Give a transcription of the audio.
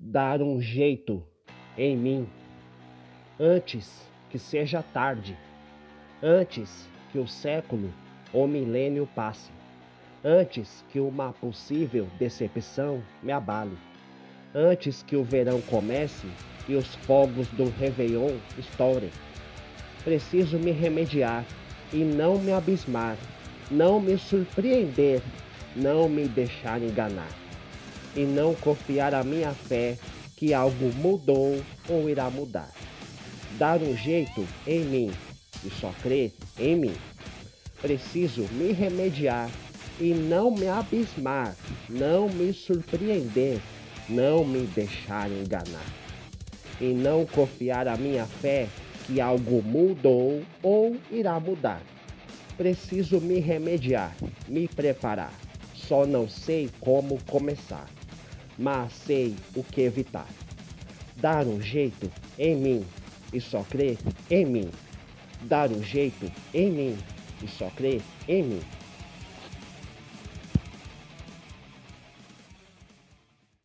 dar um jeito em mim antes que seja tarde, antes que o século ou milênio passe, antes que uma possível decepção me abale, antes que o verão comece e os fogos do Réveillon estourem. Preciso me remediar e não me abismar, não me surpreender, não me deixar enganar e não confiar a minha fé que algo mudou ou irá mudar. Dar um jeito em mim e só crer em mim. Preciso me remediar e não me abismar, não me surpreender, não me deixar enganar. E não confiar a minha fé que algo mudou ou irá mudar. Preciso me remediar, me preparar. Só não sei como começar mas sei o que evitar. Dar um jeito em mim e só crer em mim. Dar um jeito em mim e só crer em mim.